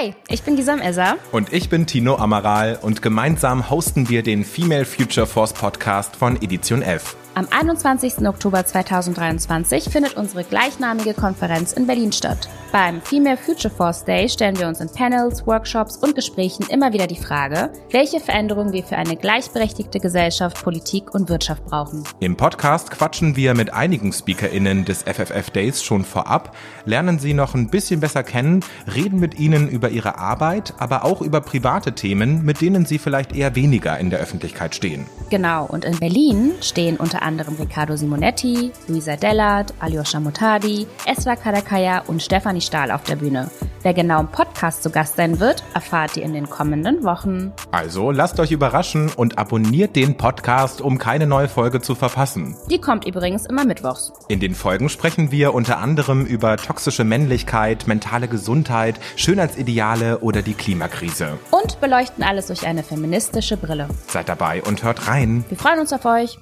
Hey, ich bin Gisam Esser. Und ich bin Tino Amaral und gemeinsam hosten wir den Female Future Force Podcast von Edition F. Am 21. Oktober 2023 findet unsere gleichnamige Konferenz in Berlin statt. Beim Female Future Force Day stellen wir uns in Panels, Workshops und Gesprächen immer wieder die Frage, welche Veränderungen wir für eine gleichberechtigte Gesellschaft, Politik und Wirtschaft brauchen. Im Podcast quatschen wir mit einigen SpeakerInnen des FFF Days schon vorab, lernen sie noch ein bisschen besser kennen, reden mit ihnen über ihre Arbeit, aber auch über private Themen, mit denen sie vielleicht eher weniger in der Öffentlichkeit stehen. Genau, und in Berlin stehen unter anderem Riccardo Simonetti, Luisa Dellert, Alyosha Mutadi, Esra Kadakaya und Stefanie Stahl auf der Bühne. Wer genau im Podcast zu Gast sein wird, erfahrt ihr in den kommenden Wochen. Also lasst euch überraschen und abonniert den Podcast, um keine neue Folge zu verpassen. Die kommt übrigens immer mittwochs. In den Folgen sprechen wir unter anderem über toxische Männlichkeit, mentale Gesundheit, Schönheitsideale oder die Klimakrise. Und beleuchten alles durch eine feministische Brille. Seid dabei und hört rein. Wir freuen uns auf euch.